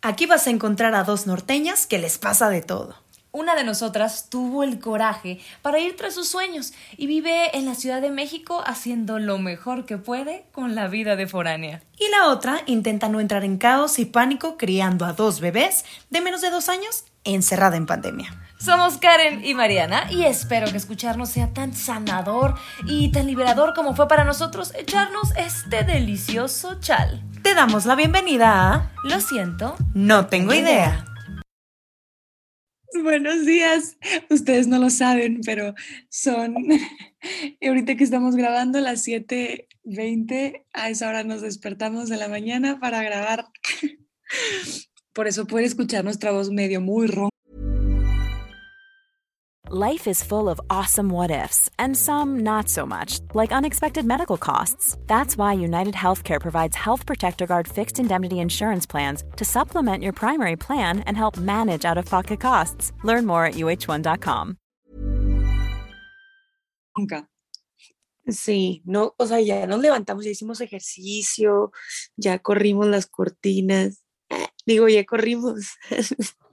Aquí vas a encontrar a dos norteñas que les pasa de todo. Una de nosotras tuvo el coraje para ir tras sus sueños y vive en la Ciudad de México haciendo lo mejor que puede con la vida de foránea. Y la otra intenta no entrar en caos y pánico criando a dos bebés de menos de dos años encerrada en pandemia. Somos Karen y Mariana y espero que escucharnos sea tan sanador y tan liberador como fue para nosotros echarnos este delicioso chal. Te damos la bienvenida a Lo siento, No tengo idea. Buenos días. Ustedes no lo saben, pero son ahorita que estamos grabando las 7:20, a esa hora nos despertamos de la mañana para grabar. Por eso puede escuchar nuestra voz medio muy ronca. Life is full of awesome what ifs, and some not so much, like unexpected medical costs. That's why United Healthcare provides Health Protector Guard fixed indemnity insurance plans to supplement your primary plan and help manage out of pocket costs. Learn more at uh1.com. Sí, no, o sea, ya nos levantamos, ya hicimos ejercicio, ya corrimos las cortinas. Eh, digo, ya corrimos.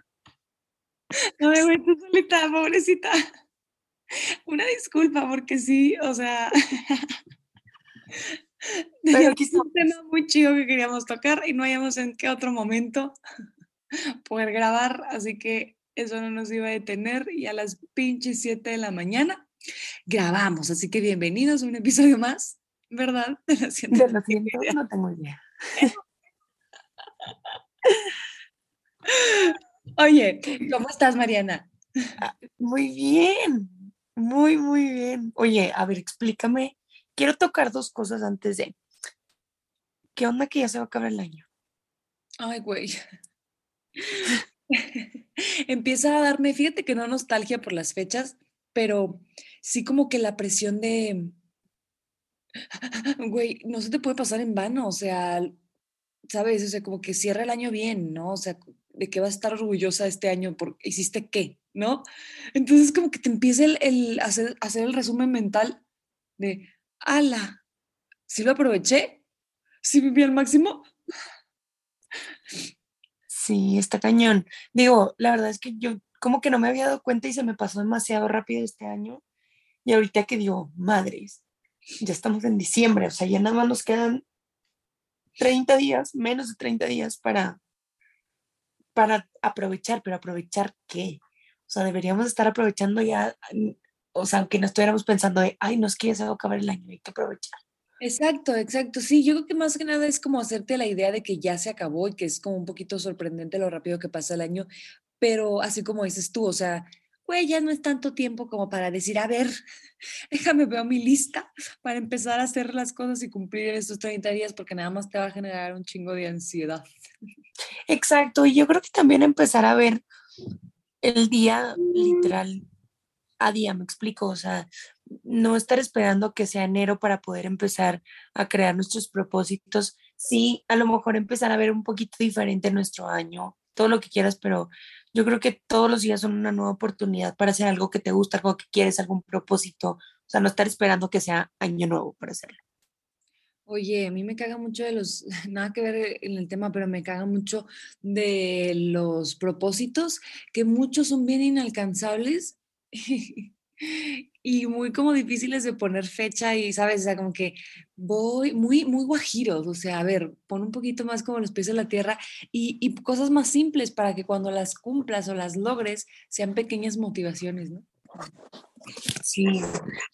No me voy tú solita, pobrecita. Una disculpa, porque sí, o sea. Pero aquí es un tema muy chido que queríamos tocar y no hayamos en qué otro momento poder grabar, así que eso no nos iba a detener y a las pinches 7 de la mañana grabamos, así que bienvenidos a un episodio más, ¿verdad? De la De lo siento, no tengo idea. Oye, ¿cómo estás, Mariana? Ah, Muy bien, muy, muy bien. Oye, a ver, explícame. Quiero tocar dos cosas antes de. ¿Qué onda que ya se va a acabar el año? Ay, güey. Empieza a darme, fíjate que no nostalgia por las fechas, pero sí como que la presión de, güey, no se te puede pasar en vano, o sea, sabes, o sea, como que cierra el año bien, ¿no? O sea, de que vas a estar orgullosa este año porque hiciste qué, ¿no? Entonces como que te empieza el, el hacer, hacer el resumen mental de, ala, si lo aproveché, si viví al máximo. Sí, está cañón. Digo, la verdad es que yo como que no me había dado cuenta y se me pasó demasiado rápido este año. Y ahorita que digo, madres, ya estamos en diciembre, o sea, ya nada más nos quedan 30 días, menos de 30 días para, para aprovechar, pero aprovechar qué? O sea, deberíamos estar aprovechando ya, mm, o sea, aunque no estuviéramos pensando de, ay, no es acabar el año, hay que aprovechar. Exacto, exacto. Sí, yo creo que más que nada es como hacerte la idea de que ya se acabó y que es como un poquito sorprendente lo rápido que pasa el año, pero así como dices tú, o sea, güey, ya no es tanto tiempo como para decir, a ver, déjame veo mi lista para empezar a hacer las cosas y cumplir en estos 30 días, porque nada más te va a generar un chingo de ansiedad. Exacto, y yo creo que también empezar a ver el día literal a día, me explico, o sea, no estar esperando que sea enero para poder empezar a crear nuestros propósitos, sí, a lo mejor empezar a ver un poquito diferente nuestro año, todo lo que quieras, pero yo creo que todos los días son una nueva oportunidad para hacer algo que te gusta, algo que quieres, algún propósito, o sea, no estar esperando que sea año nuevo para hacerlo. Oye, a mí me caga mucho de los, nada que ver en el tema, pero me caga mucho de los propósitos, que muchos son bien inalcanzables y muy como difíciles de poner fecha y, ¿sabes? O sea, como que voy muy, muy guajiros, o sea, a ver, pon un poquito más como los pies en la tierra y, y cosas más simples para que cuando las cumplas o las logres sean pequeñas motivaciones, ¿no? Sí,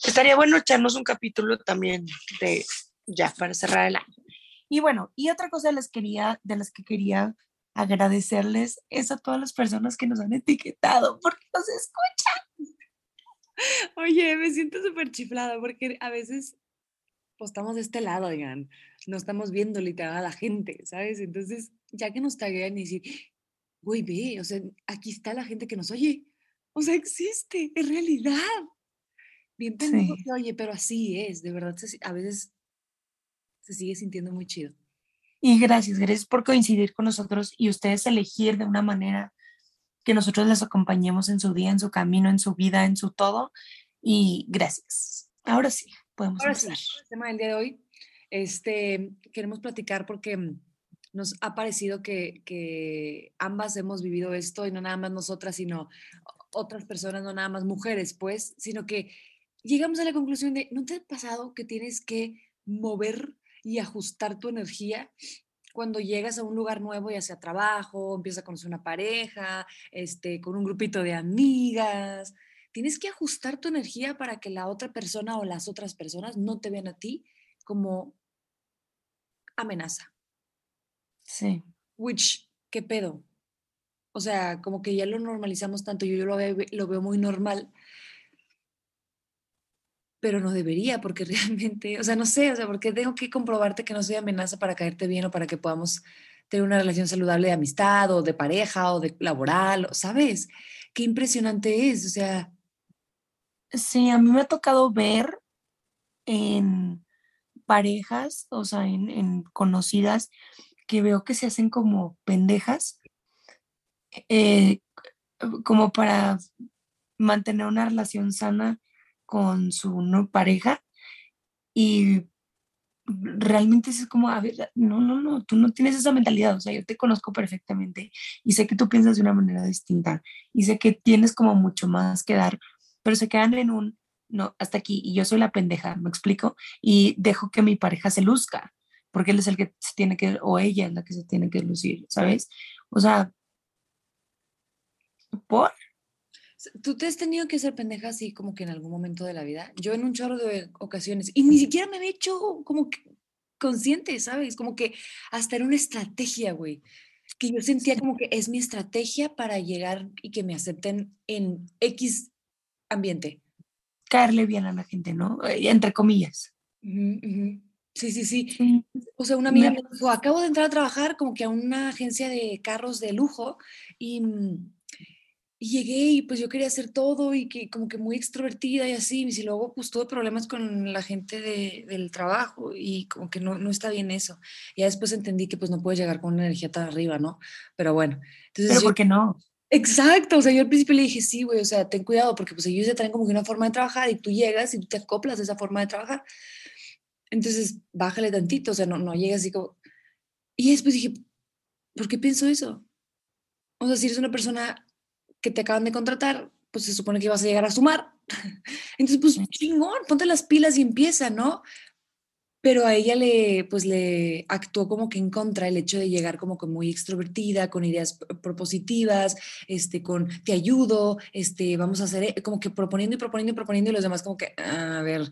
estaría bueno echarnos un capítulo también de ya para cerrar el año. Y bueno, y otra cosa de quería, de las que quería agradecerles es a todas las personas que nos han etiquetado porque nos escuchan. Oye, me siento súper chiflada porque a veces pues, estamos de este lado, digan, no estamos viendo literal a la gente, ¿sabes? Entonces, ya que nos taguean y decir, güey, ve, o sea, aquí está la gente que nos oye, o sea, existe, es realidad. Bien pendejo Sí. oye, pero así es, de verdad, a veces se sigue sintiendo muy chido. Y gracias, gracias por coincidir con nosotros y ustedes elegir de una manera que nosotros les acompañemos en su día, en su camino, en su vida, en su todo. Y gracias. Ahora sí, podemos Ahora sí, el tema del día de hoy, este, queremos platicar porque mm, nos ha parecido que, que ambas hemos vivido esto y no nada más nosotras, sino otras personas, no nada más mujeres, pues, sino que llegamos a la conclusión de, ¿no te ha pasado que tienes que mover y ajustar tu energía cuando llegas a un lugar nuevo, ya sea trabajo, empiezas a conocer una pareja, este, con un grupito de amigas? Tienes que ajustar tu energía para que la otra persona o las otras personas no te vean a ti como amenaza. Sí. Which, ¿qué pedo? O sea, como que ya lo normalizamos tanto, yo, yo lo, veo, lo veo muy normal, pero no debería, porque realmente, o sea, no sé, o sea, porque tengo que comprobarte que no soy amenaza para caerte bien o para que podamos tener una relación saludable de amistad o de pareja o de laboral, ¿sabes? Qué impresionante es, o sea. Sí, a mí me ha tocado ver en parejas, o sea, en, conocidas, que veo que se hacen como pendejas, eh, como para mantener una relación sana con su no, pareja y realmente es como, a ver, no, no, no, tú no tienes esa mentalidad, o sea, yo te conozco perfectamente y sé que tú piensas de una manera distinta y sé que tienes como mucho más que dar, pero se quedan en un, no, hasta aquí y yo soy la pendeja, me explico, y dejo que mi pareja se luzca, porque él es el que se tiene que, o ella es la que se tiene que lucir, ¿sabes? O sea, ¿por? ¿Tú te has tenido que ser pendeja así como que en algún momento de la vida? Yo en un chorro de ocasiones, y ni siquiera me había hecho como que consciente, ¿sabes? Como que hasta era una estrategia, güey. Que yo sentía como que es mi estrategia para llegar y que me acepten en X ambiente. Caerle bien a la gente, ¿no? Eh, Entre comillas. Ujú. Sí, sí, sí. O sea, una amiga me dijo, acabo de entrar a trabajar como que a una agencia de carros de lujo y, mm, y llegué y pues yo quería hacer todo y que como que muy extrovertida y así, y luego pues tuve problemas con la gente de- del trabajo y como que no, no está bien eso. Ya después entendí que pues no puedes llegar con una energía tan arriba, ¿no? Pero bueno, entonces Pero ¿por qué no? Exacto, o sea, yo al principio le dije, sí, güey, o sea, ten cuidado porque pues ellos ya traen como que una forma de trabajar y tú llegas y tú te acoplas a esa forma de trabajar. Entonces, bájale tantito, o sea, no, no llegas así como... Y después dije, ¿por qué pienso eso? O sea, si eres una persona que te acaban de contratar, pues se supone que vas a llegar a sumar. Entonces, pues chingón, ponte las pilas y empieza, ¿no? Pero a ella le, pues le actuó como que en contra el hecho de llegar como que muy extrovertida, con ideas propositivas, este, con te ayudo, este, vamos a hacer, e-", como que proponiendo y proponiendo y proponiendo y los demás como que, "Ah, a ver,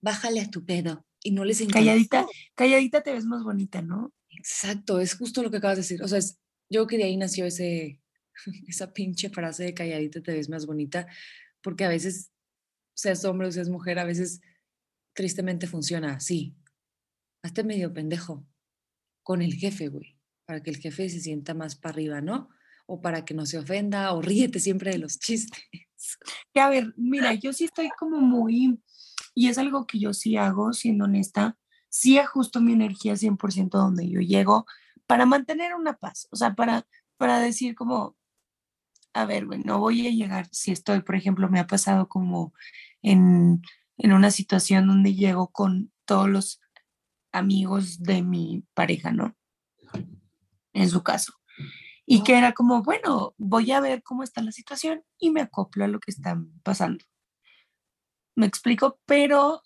bájale a tu pedo. Y no les encantó. Calladita, calladita te ves más bonita, ¿no? Exacto, es justo lo que acabas de decir. O sea, es- yo creo que de ahí nació ese, esa pinche frase de calladita te ves más bonita, porque a veces, seas hombre o seas mujer, a veces tristemente funciona así. Hazte medio pendejo con el jefe, güey, para que el jefe se sienta más para arriba, ¿no? O para que no se ofenda, o ríete siempre de los chistes. Que a ver, mira, yo sí estoy como muy, y es algo que yo sí hago, siendo honesta, sí ajusto mi energía 100% donde yo llego para mantener una paz, o sea, para, para decir como, a ver, güey, no voy a llegar, si estoy, por ejemplo, me ha pasado como en, en una situación donde llego con todos los amigos de mi pareja, ¿no? En su caso. Y que era como, bueno, voy a ver cómo está la situación y me acoplo a lo que está pasando. Me explico, pero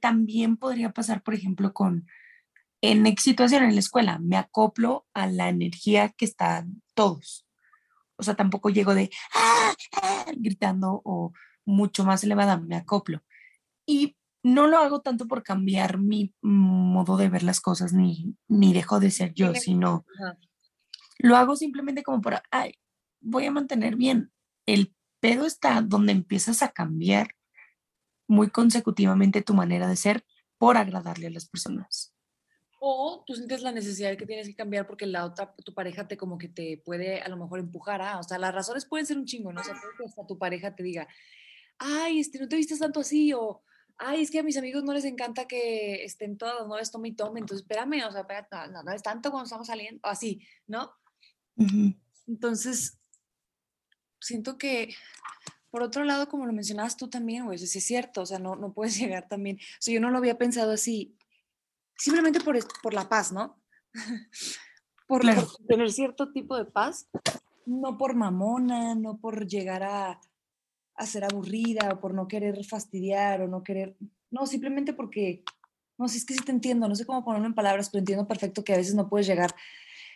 también podría pasar, por ejemplo, con en situación en la escuela, me acoplo a la energía que están todos. O sea, tampoco llego de "Ah, ah", gritando o mucho más elevada, me acoplo. Y no lo hago tanto por cambiar mi modo de ver las cosas, ni, ni dejo de ser yo, sino lo hago simplemente como para, ay, voy a mantener bien. El pedo está donde empiezas a cambiar muy consecutivamente tu manera de ser por agradarle a las personas. O tú sientes la necesidad de que tienes que cambiar porque la otra, tu pareja te como que te puede a lo mejor empujar a, o sea, las razones pueden ser un chingo, ¿no? O sea, puede que hasta tu pareja te diga, ay, este, no te vistes tanto así, o, ay, es que a mis amigos no les encanta que estén todas, no les tome y tome, entonces espérame, o sea, espérate, no, es tanto cuando estamos saliendo, o así, ¿no? Entonces, siento que, por otro lado, como lo mencionabas tú también, güey, eso sí es cierto, o sea, no, no puedes llegar también, o sea, yo no lo había pensado así, simplemente por, por la paz, ¿no? por, Claro. por tener cierto tipo de paz, no por mamona, no por llegar a, a ser aburrida o por no querer fastidiar o no querer, no, simplemente porque, no sé, es que sí te entiendo, no sé cómo ponerlo en palabras, pero entiendo perfecto que a veces no puedes llegar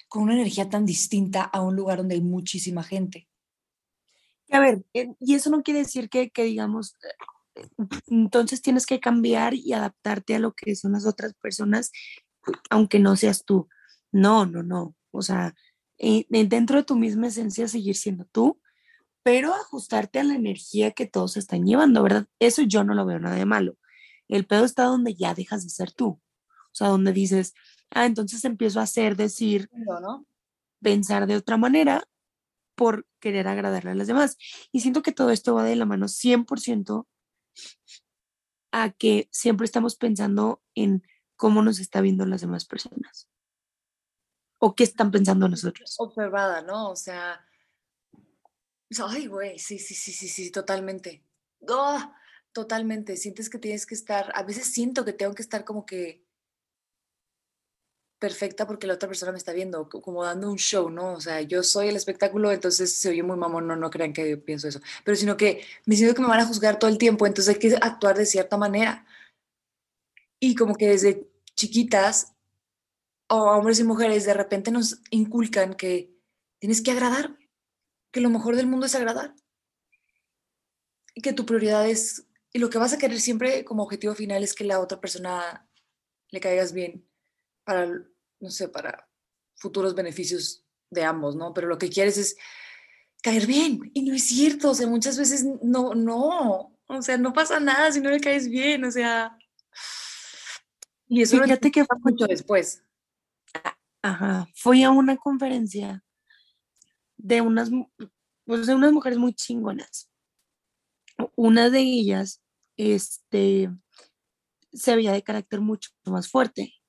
con una energía tan distinta a un lugar donde hay muchísima gente. A ver, eh, y eso no quiere decir que, que digamos, eh, entonces tienes que cambiar y adaptarte a lo que son las otras personas, aunque no seas tú. No, no, no. O sea, eh, dentro de tu misma esencia seguir siendo tú, pero ajustarte a la energía que todos están llevando, ¿verdad? Eso yo no lo veo nada de malo. El pedo está donde ya dejas de ser tú. O sea, donde dices, ah, entonces empiezo a hacer, decir, ¿no? pensar de otra manera por querer agradarle a las demás. Y siento que todo esto va de la mano 100% a que siempre estamos pensando en cómo nos está viendo las demás personas o qué están pensando nosotros. observada, ¿no? O sea, sea, ay, güey, sí, sí, sí, sí, sí, totalmente. ¡Ah! Totalmente. Sientes que tienes que estar, a veces siento que tengo que estar como que perfecta porque la otra persona me está viendo, co- como dando un show, ¿no? O sea, yo soy el espectáculo, entonces se oye muy mamón, no, no crean que yo pienso eso, pero sino que me siento que me van a juzgar todo el tiempo, entonces hay que actuar de cierta manera. Y como que desde chiquitas, o hombres y mujeres, de repente nos inculcan que tienes que agradar, que lo mejor del mundo es agradar. Y que tu prioridad es, y lo que vas a querer siempre como objetivo final es que la otra persona le caigas bien para, no sé, para futuros beneficios de ambos, ¿no? Pero lo que quieres es caer bien. Y no es cierto, o sea, muchas veces no, no, o sea, no pasa nada si no le caes bien, o sea. Y eso Fíjate que entiendo mucho después. Ajá, fui a una conferencia de unas, pues de unas mujeres muy chingonas. Una de ellas, este, se veía de carácter mucho más fuerte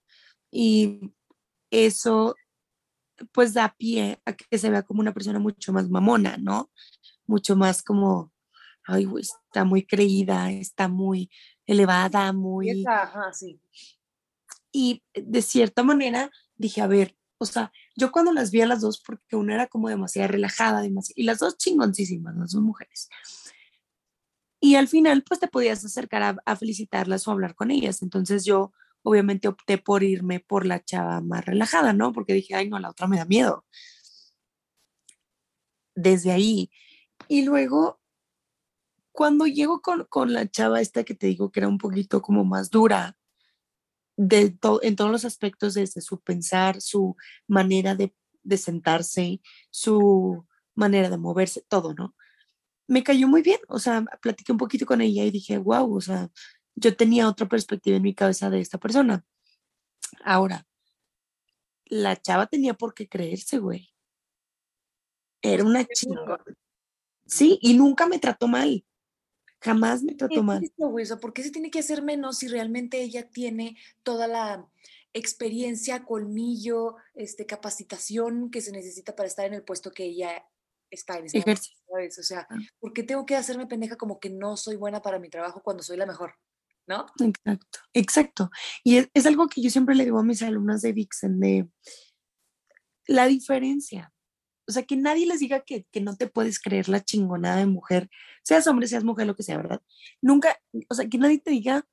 y eso, pues da pie a que se vea como una persona mucho más mamona, ¿no? Mucho más como, ay, está muy creída, está muy elevada, muy ajá, sí. y de cierta manera dije, a ver, o sea, yo cuando las vi a las dos, porque una era como demasiado relajada, demasiado, y las dos chingoncísimas, las dos mujeres. Y al final, pues te podías acercar a, a felicitarlas o hablar con ellas. Entonces yo obviamente opté por irme por la chava más relajada, ¿no? Porque dije, ay, no, la otra me da miedo. Desde ahí. Y luego, cuando llego con, con la chava esta que te digo que era un poquito como más dura, de to- en todos los aspectos, desde su pensar, su manera de, de sentarse, su manera de moverse, todo, ¿no? Me cayó muy bien, o sea, platiqué un poquito con ella y dije, wow, o sea, yo tenía otra perspectiva en mi cabeza de esta persona. Ahora, la chava tenía por qué creerse, güey. Era una chingona. Sí, y nunca me trató mal. Jamás me trató mal. eso, ¿por qué se tiene que hacer menos si realmente ella tiene toda la experiencia, colmillo, este, capacitación que se necesita para estar en el puesto que ella está en ese. O sea, Ah. ¿por qué tengo que hacerme pendeja como que no soy buena para mi trabajo cuando soy la mejor? ¿No? Exacto, exacto. Y es, es algo que yo siempre le digo a mis alumnas de Vixen, de la diferencia. O sea, que nadie les diga que, que no te puedes creer la chingonada de mujer, seas hombre, seas mujer, lo que sea, ¿verdad? Nunca, o sea, que nadie te diga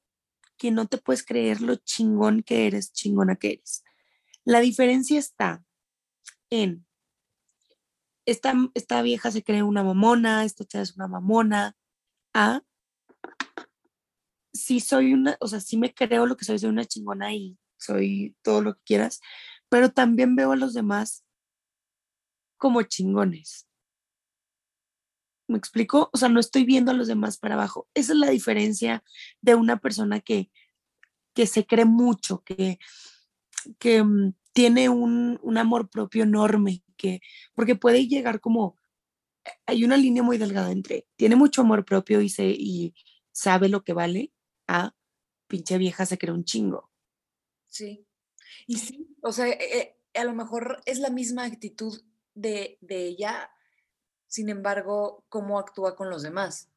que no te puedes creer lo chingón que eres, chingona que eres. La diferencia está en, esta, esta vieja se cree una mamona, esta chava es una mamona, a sí soy una, o sea, sí me creo lo que soy, soy una chingona y soy todo lo que quieras, pero también veo a los demás como chingones. ¿Me explico? O sea, no estoy viendo a los demás para abajo. Esa es la diferencia de una persona que, que se cree mucho, que, que mm, tiene un, un amor propio enorme, que, porque puede llegar como, hay una línea muy delgada entre, tiene mucho amor propio y, se, y sabe lo que vale, a pinche vieja se cree un chingo. Sí. Y sí, o sea, eh, a lo mejor es la misma actitud de, de ella, sin embargo, cómo actúa con los demás.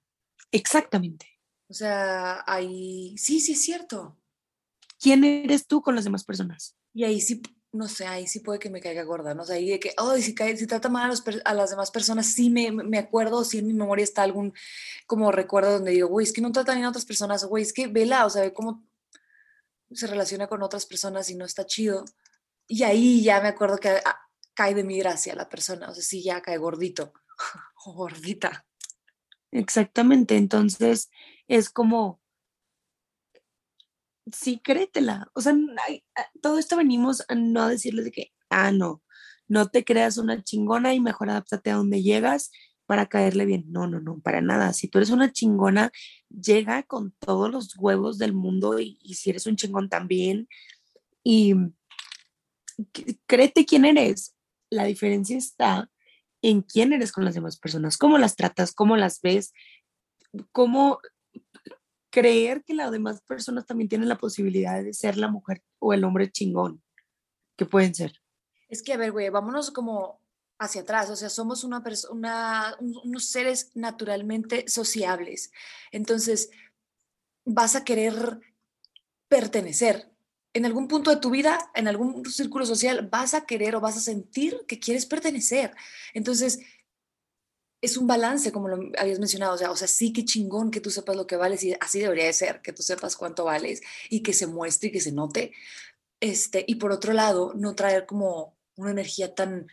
Exactamente. O sea, ahí, sí, sí es cierto. ¿Quién eres tú con las demás personas? Y ahí sí, no sé, ahí sí puede que me caiga gorda, ¿no? O sea, ahí de que, oh, si, cae, si trata mal a, los a, las demás personas, sí me, me acuerdo, si en mi memoria está algún como recuerdo donde digo, güey, es que no trata bien a otras personas, güey, es que vela, o sea, ve cómo se relaciona con otras personas y no está chido. Y ahí ya me acuerdo que ah, cae de mi gracia la persona, o sea, sí, ya cae gordito gordita. Exactamente, entonces es como, sí, créetela. O sea, todo esto venimos a no decirles de que, ah, no, no te creas una chingona y mejor adáptate a donde llegas para caerle bien. No, no, no, para nada. Si tú eres una chingona, llega con todos los huevos del mundo y, si eres un chingón también. Y créete quién eres. La diferencia está en quién eres con las demás personas, cómo las tratas, cómo las ves, cómo creer que las demás personas también tienen la posibilidad de ser la mujer o el hombre chingón que pueden ser. Es que, a ver, güey, vámonos como hacia atrás, o sea, somos una persona, unos seres naturalmente sociables. Entonces, vas a querer pertenecer. En algún punto de tu vida, en algún círculo social, vas a querer o vas a sentir que quieres pertenecer. Entonces, es un balance, como lo habías mencionado, o sea, o sea, sí que chingón que tú sepas lo que vales y así debería de ser, que tú sepas cuánto vales y que se muestre y que se note. Este, y por otro lado, no traer como una energía tan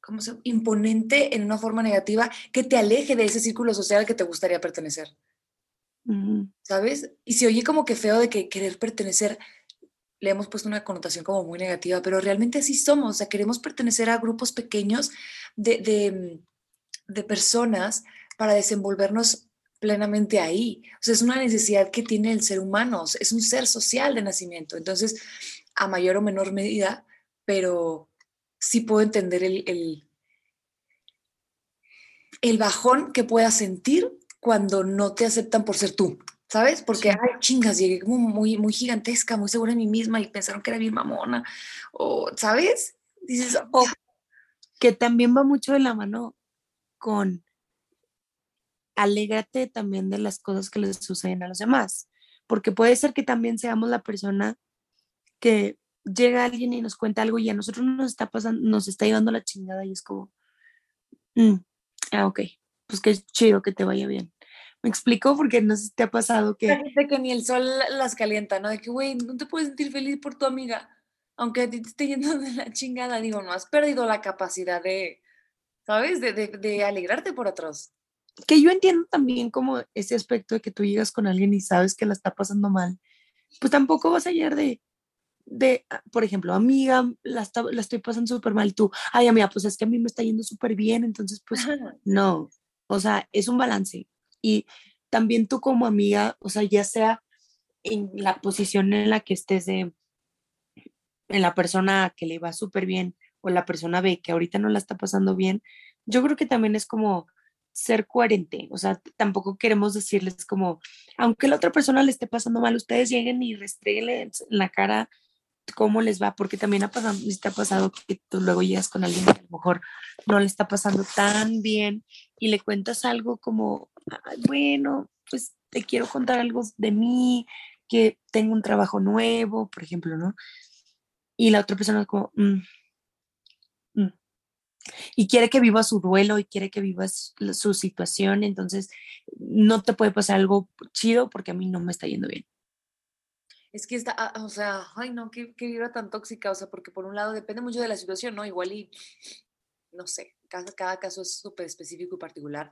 ¿cómo se, imponente en una forma negativa que te aleje de ese círculo social al que te gustaría pertenecer. ¿Sabes? Y se oye como que feo de que querer pertenecer, le hemos puesto una connotación como muy negativa, pero realmente así somos, o sea, queremos pertenecer a grupos pequeños de, de, de personas para desenvolvernos plenamente ahí. O sea, es una necesidad que tiene el ser humano, es un ser social de nacimiento. Entonces, a mayor o menor medida, pero sí puedo entender el, el, el bajón que puedas sentir cuando no te aceptan por ser tú. ¿Sabes? Porque, ay, chingas, llegué como muy, muy gigantesca, muy segura de mí misma y pensaron que era bien mamona, o, ¿sabes? Dices, oh. que también va mucho de la mano con alégrate también de las cosas que les suceden a los demás, porque puede ser que también seamos la persona que llega alguien y nos cuenta algo y a nosotros nos está pasando, nos está llevando la chingada y es como, mm, ah, ok, pues qué chido que te vaya bien. ¿Me explico? Porque no sé si te ha pasado que... De que ni el sol las calienta, ¿no? De que, güey, no te puedes sentir feliz por tu amiga, aunque a ti te esté yendo de la chingada. Digo, no has perdido la capacidad de, ¿sabes? De, de, de alegrarte por otros. Que yo entiendo también como ese aspecto de que tú llegas con alguien y sabes que la está pasando mal, pues tampoco vas a llegar de, de, ah, por ejemplo, amiga, la, la estoy pasando súper mal, tú, ay, amiga, pues es que a mí me está yendo súper bien, entonces, pues, no, o sea, es un balance. Y también tú como amiga, o sea, ya sea en la posición en la que estés de, en la persona que le va súper bien o la persona ve que ahorita no la está pasando bien, yo creo que también es como ser coherente, o sea, tampoco queremos decirles como, aunque la otra persona le esté pasando mal, ustedes lleguen y restreguen en la cara cómo les va, porque también ha pasado, te ha pasado que tú luego llegas con alguien que a lo mejor no le está pasando tan bien y le cuentas algo como, bueno, pues te quiero contar algo de mí, que tengo un trabajo nuevo, por ejemplo, ¿no? Y la otra persona es como, mm, mm". y quiere que vivas su duelo y quiere que vivas su situación, entonces no te puede pasar algo chido porque a mí no me está yendo bien es que está, ah, o sea, ay no, qué, qué tan tóxica, o sea, porque por un lado depende mucho de la situación, ¿no? Igual y, no sé, cada, cada caso es súper específico y particular,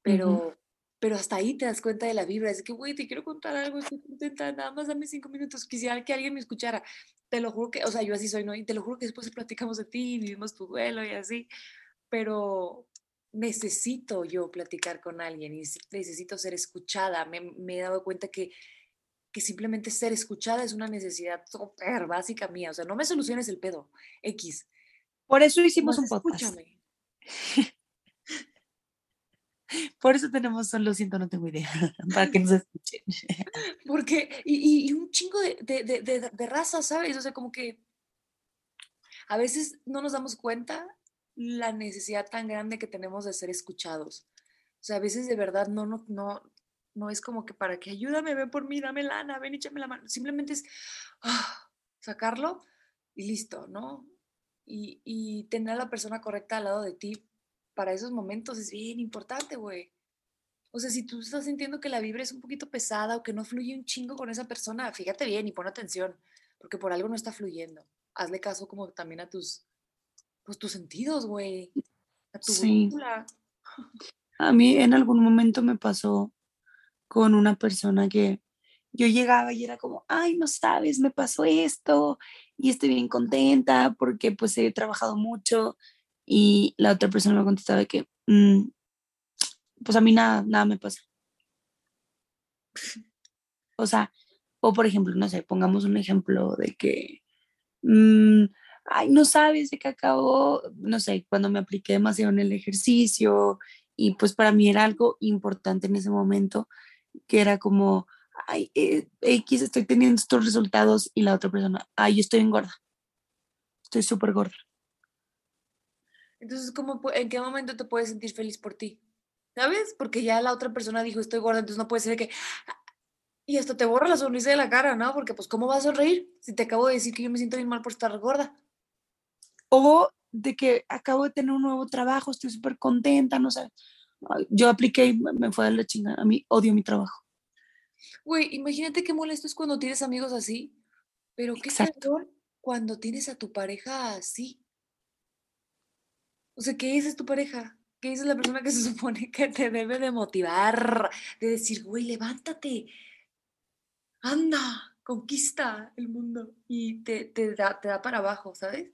pero, pero hasta ahí te das cuenta de la vibra, es que, güey, te quiero contar algo, estoy contenta, nada más dame cinco minutos, quisiera que alguien me escuchara, te lo juro que, o sea, yo así soy, ¿no? Y te lo juro que después platicamos de ti, vivimos tu duelo y así, pero necesito yo platicar con alguien y necesito ser escuchada, me, me he dado cuenta que que simplemente ser escuchada es una necesidad súper básica mía. O sea, no me soluciones el pedo, X. Por eso hicimos un podcast. Escúchame. Por eso tenemos solo siento, no tengo idea, para que nos escuchen. Porque, y, y un chingo de, de, de, de raza, ¿sabes? O sea, como que a veces no nos damos cuenta la necesidad tan grande que tenemos de ser escuchados. O sea, a veces de verdad no, no, no, no es como que para que ayúdame, ven por mí, dame lana, ven, échame la mano. Simplemente es ah, sacarlo y listo, ¿no? Y, y tener a la persona correcta al lado de ti para esos momentos es bien importante, güey. O sea, si tú estás sintiendo que la vibra es un poquito pesada o que no fluye un chingo con esa persona, fíjate bien y pon atención, porque por algo no está fluyendo. Hazle caso como también a tus, pues tus sentidos, güey. A tu Sí. A mí en algún momento me pasó con una persona que yo llegaba y era como, ay, no sabes, me pasó esto y estoy bien contenta porque pues he trabajado mucho y la otra persona me contestaba que, "Mm, pues a mí nada, nada me pasa. O sea, o por ejemplo, no sé, pongamos un ejemplo de que, mm, ay, no sabes de qué acabo, no sé, cuando me apliqué demasiado en el ejercicio y pues para mí era algo importante en ese momento, que era como, ay, eh, X, estoy teniendo estos resultados y la otra persona, ay, yo estoy engorda, estoy súper gorda. Entonces, ¿cómo, ¿en qué momento te puedes sentir feliz por ti? ¿Sabes? Porque ya la otra persona dijo, estoy gorda, entonces no puede ser que... Y esto te borra la sonrisa de la cara, ¿no? Porque pues, ¿cómo vas a sonreír si te acabo de decir que yo me siento bien mal por estar gorda? O de que acabo de tener un nuevo trabajo, estoy súper contenta, no sé. Yo apliqué y me me fue a la chingada, a mí odio mi trabajo. Güey, imagínate qué molesto es cuando tienes amigos así, pero qué cabrón cuando tienes a tu pareja así. O sea, ¿qué es tu pareja? ¿Qué es la persona que se supone que te debe de motivar? De decir, güey, levántate, anda, conquista el mundo. Y te, te da, te da para abajo, ¿sabes?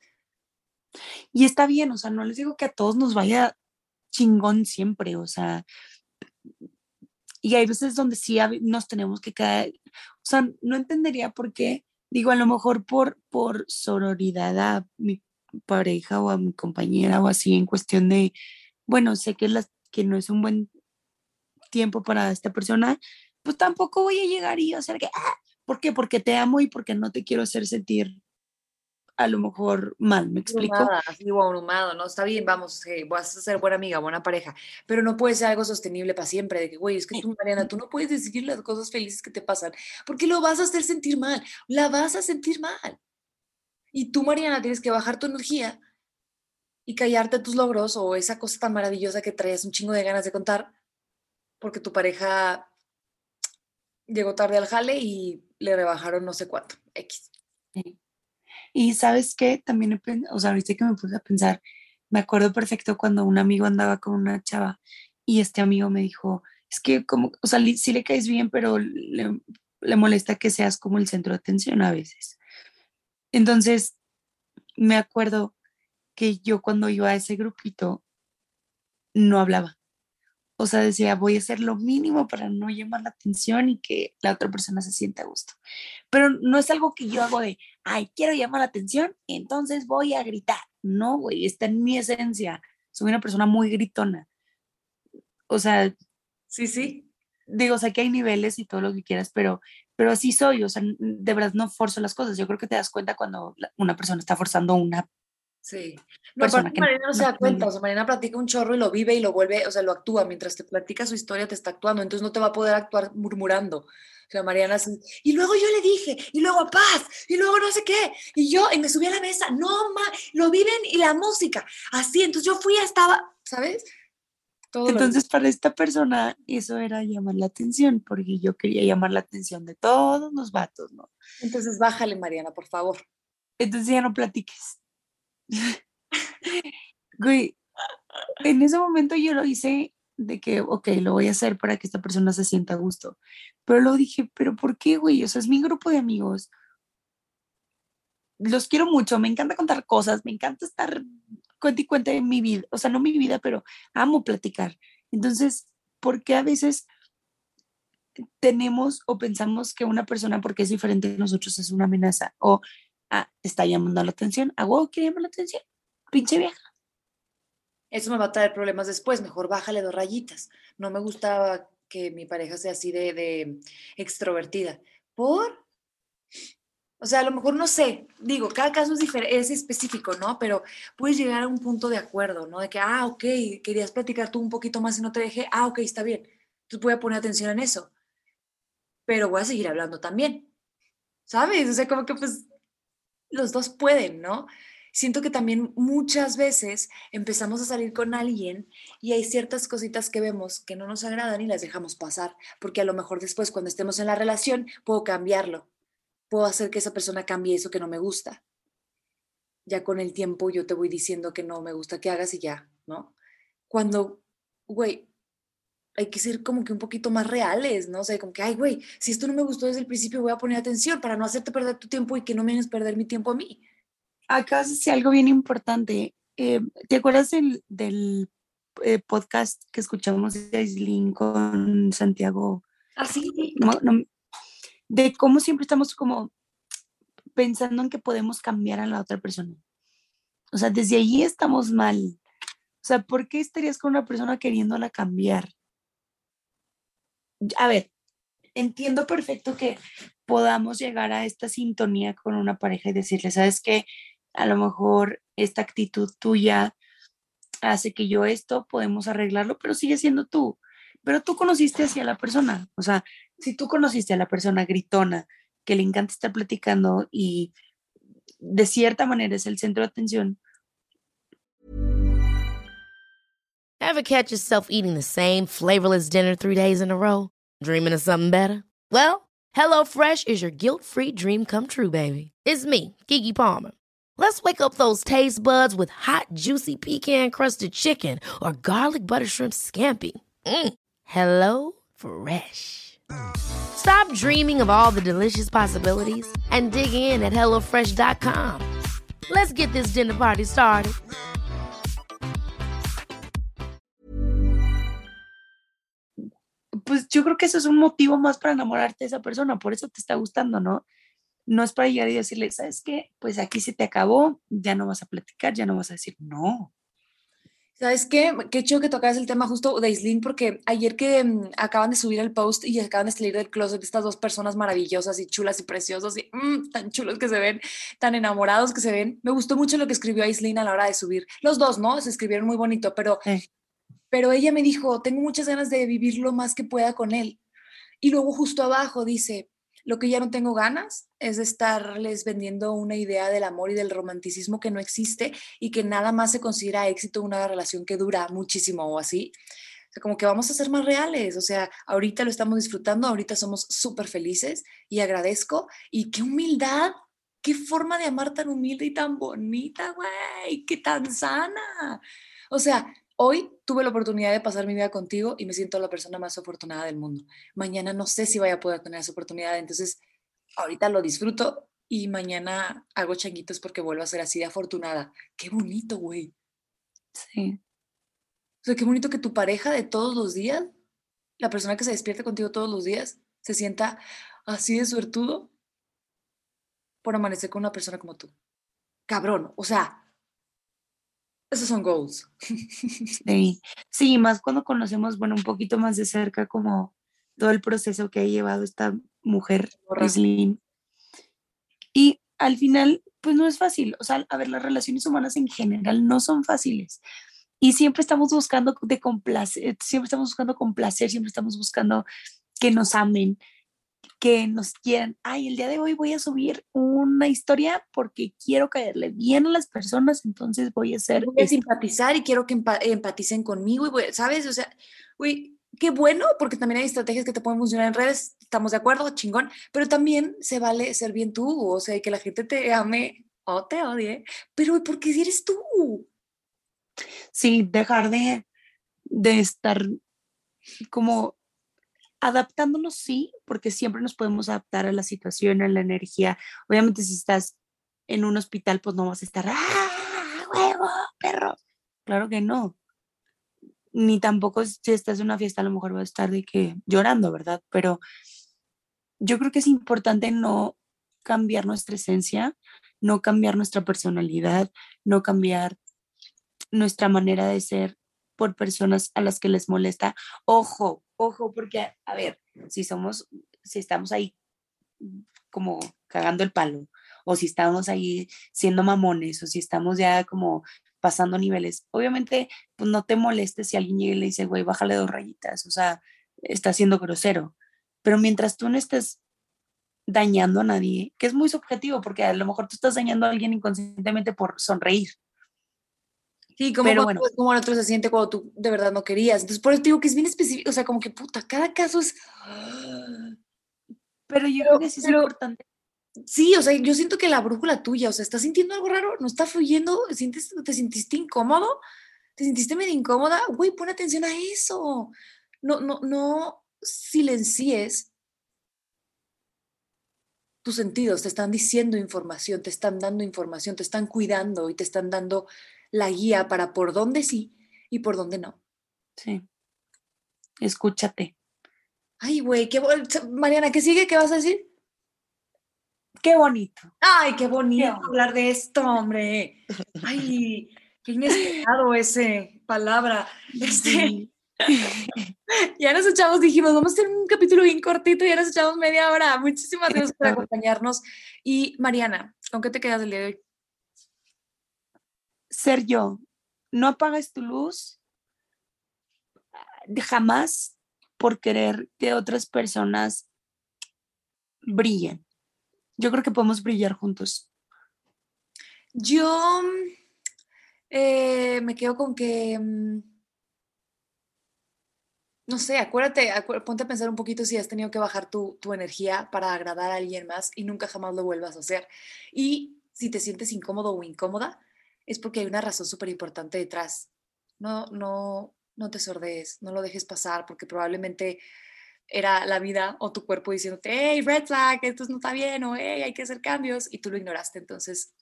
Y está bien, o sea, no les digo que a todos nos vaya chingón siempre, o sea, y hay veces donde sí nos tenemos que caer, o sea, no entendería por qué, digo, a lo mejor por, por sororidad a mi pareja o a mi compañera o así, en cuestión de, bueno, sé que, las, que no es un buen tiempo para esta persona, pues tampoco voy a llegar y hacer que, ah, ¿por qué? Porque te amo y porque no te quiero hacer sentir a lo mejor mal, ¿me explico? O abrumado, ¿no? Está bien, vamos, eh, vas a ser buena amiga, buena pareja, pero no puede ser algo sostenible para siempre, de que, güey, es que tú, Mariana, tú no puedes decidir las cosas felices que te pasan, porque lo vas a hacer sentir mal, la vas a sentir mal. Y tú, Mariana, tienes que bajar tu energía y callarte tus logros o esa cosa tan maravillosa que traías un chingo de ganas de contar, porque tu pareja llegó tarde al jale y le rebajaron no sé cuánto, X. Sí. Y sabes qué, también, o sea, ahorita que me puse a pensar, me acuerdo perfecto cuando un amigo andaba con una chava y este amigo me dijo, es que como, o sea, sí le caes bien, pero le, le molesta que seas como el centro de atención a veces. Entonces, me acuerdo que yo cuando iba a ese grupito, no hablaba. O sea, decía, voy a hacer lo mínimo para no llamar la atención y que la otra persona se sienta a gusto. Pero no es algo que yo hago de, ay, quiero llamar la atención, entonces voy a gritar. No, güey, está en mi esencia. Soy una persona muy gritona. O sea, Sí, sí. digo, o sea, que hay niveles y todo lo que quieras, pero, pero así soy. O sea, de verdad no forzo las cosas. Yo creo que te das cuenta cuando una persona está forzando una Sí. No, persona que Mariana no se no da cuenta, o sea, Mariana platica un chorro y lo vive y lo vuelve, o sea, lo actúa, mientras te platica su historia te está actuando, entonces no te va a poder actuar murmurando. Mariana así, y luego yo le dije, y luego paz, y luego no sé qué, y yo, y me subí a la mesa, no, ma, lo viven y la música, así, entonces yo fui, estaba, ¿sabes? Todo Entonces, para esta persona, eso era llamar la atención, porque yo quería llamar la atención de todos los vatos, ¿no? entonces bájale, Mariana, por favor. Entonces ya no platiques. Güey, en ese momento yo lo hice de que, ok, lo voy a hacer para que esta persona se sienta a gusto. Pero luego dije, pero ¿por qué, güey? O sea, es mi grupo de amigos. Los quiero mucho, me encanta contar cosas, me encanta estar cuenta y cuenta de mi vida, o sea, no mi vida, pero amo platicar. Entonces, ¿por qué a veces tenemos o pensamos que una persona, porque es diferente de nosotros, es una amenaza? O ah, está llamando la atención, a huevo quiere llamar la atención, pinche vieja. Eso me va a traer problemas después, mejor bájale dos rayitas. No me gusta que mi pareja sea así de, de extrovertida. ¿Por? O sea, a lo mejor no sé, digo, cada caso es, difer- es específico, ¿no? Pero puedes llegar a un punto de acuerdo, ¿no? De que, ah, ok, querías platicar tú un poquito más y no te dejé, ah, ok, está bien. Entonces voy a poner atención en eso. Pero voy a seguir hablando también. ¿Sabes? O sea, como que pues los dos pueden, ¿no? Siento que también muchas veces empezamos a salir con alguien y hay ciertas cositas que vemos que no nos agradan y las dejamos pasar, porque a lo mejor después cuando estemos en la relación puedo cambiarlo, puedo hacer que esa persona cambie eso que no me gusta. Ya con el tiempo yo te voy diciendo que no me gusta que hagas y ya, ¿no? Cuando, güey, hay que ser como que un poquito más reales, ¿no? O sea, como que, ay, güey, si esto no me gustó desde el principio, voy a poner atención para no hacerte perder tu tiempo y que no me hagas perder mi tiempo a mí acá sí algo bien importante. Eh, ¿Te acuerdas del, del eh, podcast que escuchamos de Aislin con Santiago? Así. Ah, de cómo siempre estamos como pensando en que podemos cambiar a la otra persona. O sea, desde allí estamos mal. O sea, ¿por qué estarías con una persona queriéndola cambiar? A ver, entiendo perfecto que podamos llegar a esta sintonía con una pareja y decirle, ¿sabes qué? A lo mejor esta actitud tuya hace que yo esto, podemos arreglarlo, pero sigue siendo tú. Pero tú conociste hacia la persona, o sea, si tú conociste a la persona gritona, que le encanta estar platicando y de cierta manera es el centro de atención. Ever catch yourself eating the same flavorless dinner three days in a row? Dreaming of something better? Well, HelloFresh is your guilt-free dream come true, baby. It's me, Kiki Palmer. Let's wake up those taste buds with hot, juicy pecan crusted chicken or garlic butter shrimp scampi. Mm. Hello Fresh. Stop dreaming of all the delicious possibilities and dig in at HelloFresh.com. Let's get this dinner party started. Pues yo creo que eso es un motivo más para enamorarte de esa persona, por eso te está gustando, ¿no? No es para llegar y decirle, ¿sabes qué? Pues aquí se te acabó, ya no vas a platicar, ya no vas a decir, no. ¿Sabes qué? Qué hecho que tocas el tema justo de Islin, porque ayer que mm, acaban de subir el post y acaban de salir del closet estas dos personas maravillosas y chulas y preciosas y mm, tan chulos que se ven, tan enamorados que se ven, me gustó mucho lo que escribió Islin a la hora de subir. Los dos, ¿no? Se escribieron muy bonito, pero, pero ella me dijo, tengo muchas ganas de vivir lo más que pueda con él. Y luego justo abajo dice, lo que ya no tengo ganas es de estarles vendiendo una idea del amor y del romanticismo que no existe y que nada más se considera éxito una relación que dura muchísimo o así. O sea, como que vamos a ser más reales. O sea, ahorita lo estamos disfrutando, ahorita somos súper felices y agradezco. Y qué humildad, qué forma de amar tan humilde y tan bonita, güey, qué tan sana. O sea, Hoy tuve la oportunidad de pasar mi vida contigo y me siento la persona más afortunada del mundo. Mañana no sé si vaya a poder tener esa oportunidad, entonces ahorita lo disfruto y mañana hago changuitos porque vuelvo a ser así de afortunada. Qué bonito, güey. Sí. O sea, qué bonito que tu pareja de todos los días, la persona que se despierta contigo todos los días, se sienta así de suertudo por amanecer con una persona como tú. Cabrón, o sea, esos son goals. Sí, sí, más cuando conocemos, bueno, un poquito más de cerca como todo el proceso que ha llevado esta mujer, Roslyn. Y al final, pues no es fácil. O sea, a ver, las relaciones humanas en general no son fáciles. Y siempre estamos buscando de complacer, siempre estamos buscando complacer, siempre estamos buscando que nos amen, que nos quieran, ay, el día de hoy voy a subir una historia porque quiero caerle bien a las personas, entonces voy a hacer... Voy a simpatizar y quiero que empaticen conmigo, y ¿sabes? O sea, güey, qué bueno, porque también hay estrategias que te pueden funcionar en redes, estamos de acuerdo, chingón, pero también se vale ser bien tú, o sea, que la gente te ame o te odie, pero ¿por qué eres tú? Sí, dejar de, de estar como adaptándonos sí, porque siempre nos podemos adaptar a la situación, a la energía. Obviamente si estás en un hospital, pues no vas a estar, ¡ah, huevo, perro! Claro que no. Ni tampoco si estás en una fiesta, a lo mejor vas a estar de que llorando, ¿verdad? Pero yo creo que es importante no cambiar nuestra esencia, no cambiar nuestra personalidad, no cambiar nuestra manera de ser por personas a las que les molesta. Ojo, ojo, porque, a ver, si somos, si estamos ahí como cagando el palo, o si estamos ahí siendo mamones, o si estamos ya como pasando niveles, obviamente, pues no te molestes si alguien llega y le dice, güey, bájale dos rayitas, o sea, está siendo grosero. Pero mientras tú no estés dañando a nadie, que es muy subjetivo, porque a lo mejor tú estás dañando a alguien inconscientemente por sonreír. Sí, como, Pero cuando- bueno. como el otro se siente cuando tú de verdad no querías. Entonces, por eso te digo que es bien específico, o sea, como que puta, cada caso es... Pero yo creo que sí es pero- importante. Sí, o sea, yo siento que la brújula tuya, o sea, ¿estás sintiendo algo raro? ¿No está fluyendo? ¿Sientes, ¿Te sentiste incómodo? ¿Te sentiste medio incómoda? Güey, pon atención a eso. No, no, no silencies tus sentidos, te están diciendo información, te están dando información, te están cuidando y te están dando la guía para por dónde sí y por dónde no. Sí. Escúchate. Ay, güey, qué Mariana, ¿qué sigue? ¿Qué vas a decir? Qué bonito. Ay, qué bonito bonito. hablar de esto, hombre. Ay, qué inesperado ese palabra. Este, ya nos echamos, dijimos, vamos a hacer un capítulo bien cortito, ya nos echamos media hora. Muchísimas gracias por acompañarnos. Y Mariana, ¿con qué te quedas el día de hoy? Ser yo. No apagues tu luz jamás por querer que otras personas brillen. Yo creo que podemos brillar juntos. Yo mm, eh, me quedo con que, mm, no sé, acuérdate, acué- ponte a pensar un poquito si has tenido que bajar tu, tu energía para agradar a alguien más y nunca jamás lo vuelvas a hacer. Y si te sientes incómodo o incómoda, es porque hay una razón súper importante detrás. No, no, no te sordees, no lo dejes pasar porque probablemente era la vida o tu cuerpo diciéndote, hey, red flag, esto no está bien, o hey, hay que hacer cambios, y tú lo ignoraste. Entonces,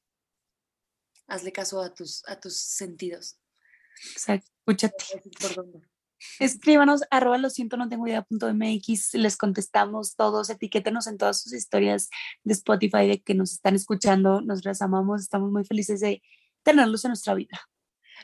hazle caso a tus, a tus sentidos. Exacto. Escúchate. ¿Por dónde? Escríbanos, arroba lo siento, no tengo idea punto MX, les contestamos todos, etiquétenos en todas sus historias de Spotify de que nos están escuchando, nos las amamos, estamos muy felices de tenerlos en nuestra vida.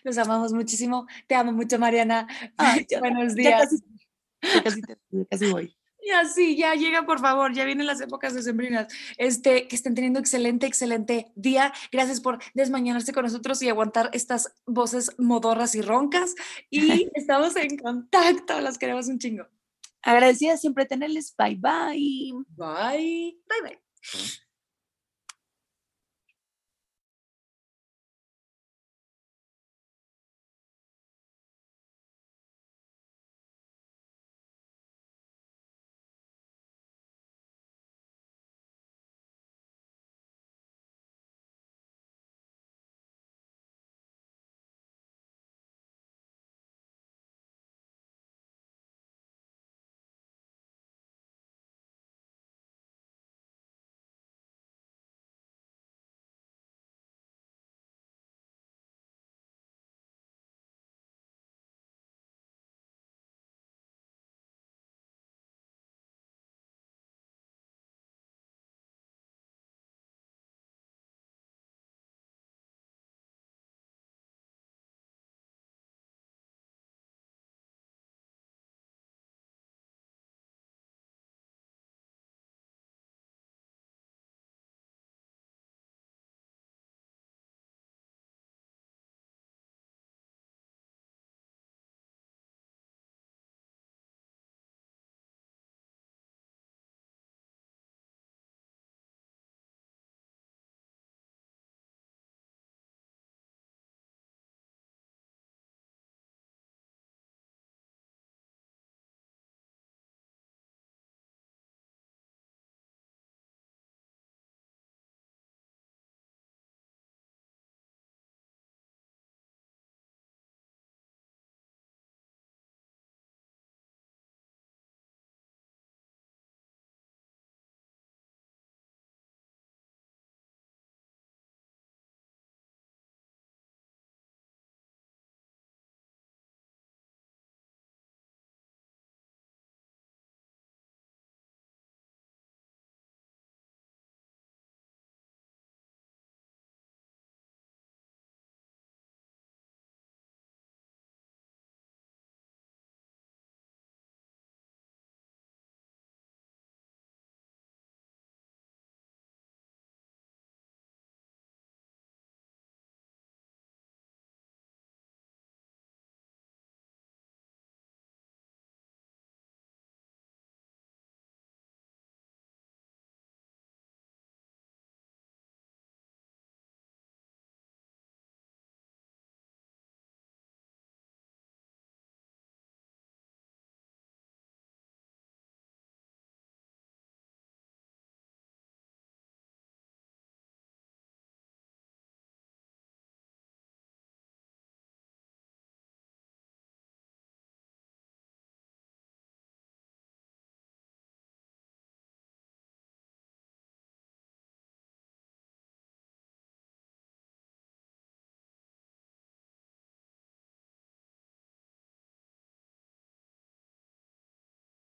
Los amamos muchísimo. Te amo mucho, Mariana. Ay, ya- Buenos ya días. casi, ya casi, te- ya casi voy. Ya sí, ya llega, por favor, ya vienen las épocas decembrinas. Este, que estén teniendo excelente, excelente día. Gracias por desmañanarse con nosotros y aguantar estas voces modorras y roncas. Y estamos en contacto, las queremos un chingo. Agradecida siempre tenerles, bye bye. Bye. Bye, bye.